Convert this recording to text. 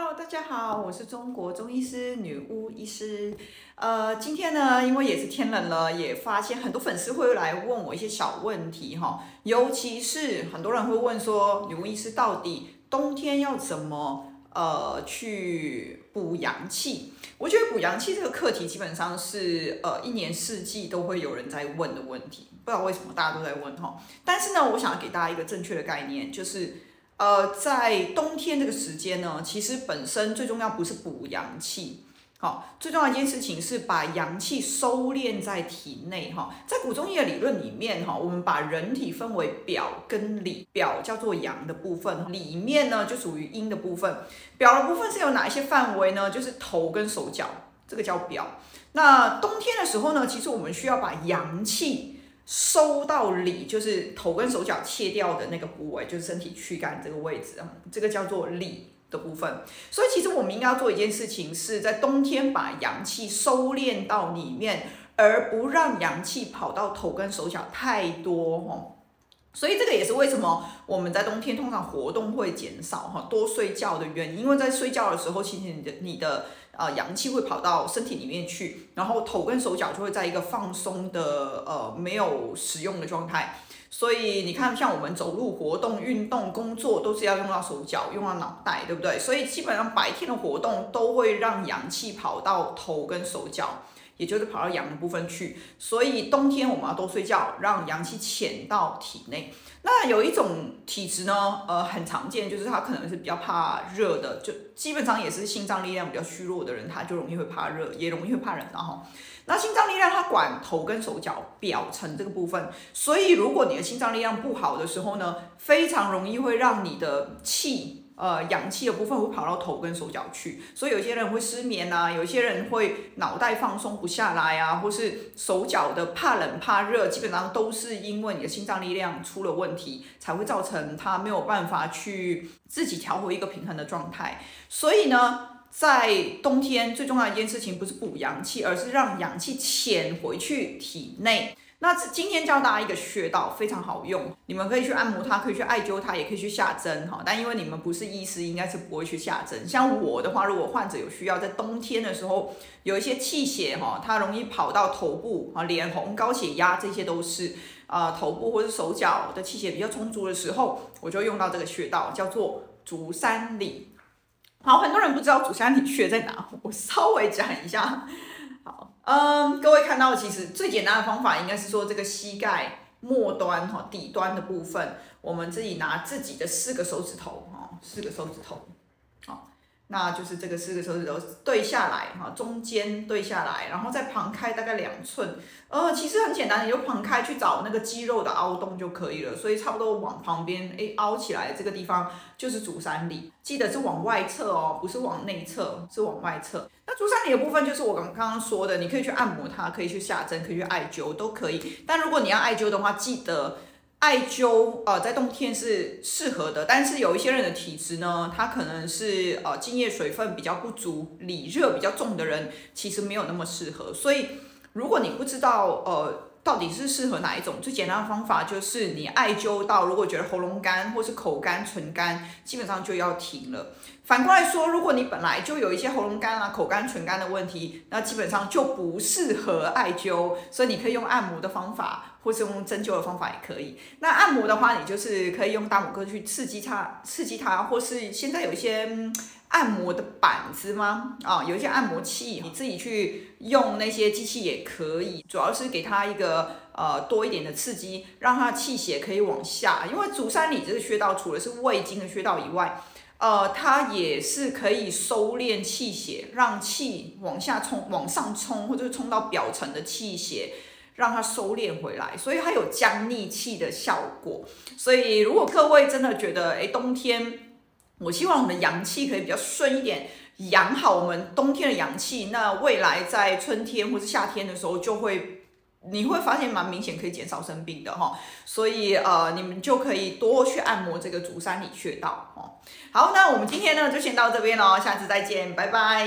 Hello，大家好，我是中国中医师女巫医师。呃，今天呢，因为也是天冷了，也发现很多粉丝会来问我一些小问题哈，尤其是很多人会问说，女巫医师到底冬天要怎么呃去补阳气？我觉得补阳气这个课题基本上是呃一年四季都会有人在问的问题，不知道为什么大家都在问哈。但是呢，我想要给大家一个正确的概念，就是。呃，在冬天这个时间呢，其实本身最重要不是补阳气，好，最重要一件事情是把阳气收敛在体内哈。在古中医的理论里面哈，我们把人体分为表跟里，表叫做阳的部分，里面呢就属于阴的部分。表的部分是有哪一些范围呢？就是头跟手脚，这个叫表。那冬天的时候呢，其实我们需要把阳气。收到里，就是头跟手脚切掉的那个部位，就是身体躯干这个位置啊，这个叫做里的部分。所以其实我们应该要做一件事情，是在冬天把阳气收敛到里面，而不让阳气跑到头跟手脚太多哦。所以这个也是为什么我们在冬天通常活动会减少哈，多睡觉的原因。因为在睡觉的时候，其实你的你的。呃，阳气会跑到身体里面去，然后头跟手脚就会在一个放松的呃没有使用的状态。所以你看，像我们走路、活动、运动、工作，都是要用到手脚、用到脑袋，对不对？所以基本上白天的活动都会让阳气跑到头跟手脚，也就是跑到阳的部分去。所以冬天我们要多睡觉，让阳气潜到体内。那有一种体质呢，呃，很常见，就是他可能是比较怕热的，就基本上也是心脏力量比较虚弱的人，他就容易会怕热，也容易会怕冷，然后，那心脏力量它管头跟手脚表层这个部分，所以如果你的心脏力量不好的时候呢，非常容易会让你的气。呃，氧气的部分会跑到头跟手脚去，所以有些人会失眠啊，有些人会脑袋放松不下来啊，或是手脚的怕冷怕热，基本上都是因为你的心脏力量出了问题，才会造成他没有办法去自己调回一个平衡的状态。所以呢，在冬天最重要一件事情不是补阳气，而是让阳气潜回去体内。那今天教大家一个穴道，非常好用，你们可以去按摩它，可以去艾灸它，也可以去下针哈。但因为你们不是医师，应该是不会去下针。像我的话，如果患者有需要，在冬天的时候有一些气血哈，它容易跑到头部啊，脸红、高血压，这些都是啊头部或者手脚的气血比较充足的时候，我就用到这个穴道，叫做足三里。好，很多人不知道足三里穴在哪，我稍微讲一下。好嗯，各位看到，其实最简单的方法应该是说，这个膝盖末端哈底端的部分，我们自己拿自己的四个手指头哈，四个手指头，那就是这个四个手指头对下来哈，中间对下来，然后再旁开大概两寸。呃，其实很简单，你就旁开去找那个肌肉的凹洞就可以了。所以差不多往旁边哎凹起来，这个地方就是足三里。记得是往外侧哦，不是往内侧，是往外侧。那足三里的部分就是我刚刚说的，你可以去按摩它，可以去下针，可以去艾灸，都可以。但如果你要艾灸的话，记得艾灸呃在冬天是适合的。但是有一些人的体质呢，他可能是呃津液水分比较不足，里热比较重的人，其实没有那么适合。所以如果你不知道呃。到底是适合哪一种？最简单的方法就是你艾灸到，如果觉得喉咙干或是口干、唇干，基本上就要停了。反过来说，如果你本来就有一些喉咙干啊、口干、唇干的问题，那基本上就不适合艾灸。所以你可以用按摩的方法，或是用针灸的方法也可以。那按摩的话，你就是可以用大拇哥去刺激它，刺激它，或是现在有一些。按摩的板子吗？啊，有一些按摩器，你自己去用那些机器也可以，主要是给它一个呃多一点的刺激，让它气血可以往下。因为足三里这个穴道除了是胃经的穴道以外，呃，它也是可以收敛气血，让气往下冲、往上冲，或者是冲到表层的气血，让它收敛回来，所以它有降逆气的效果。所以如果各位真的觉得，哎，冬天。我希望我们的阳气可以比较顺一点，养好我们冬天的阳气。那未来在春天或是夏天的时候，就会你会发现蛮明显可以减少生病的哈。所以呃，你们就可以多去按摩这个足三里穴道哦。好，那我们今天呢就先到这边喽，下次再见，拜拜。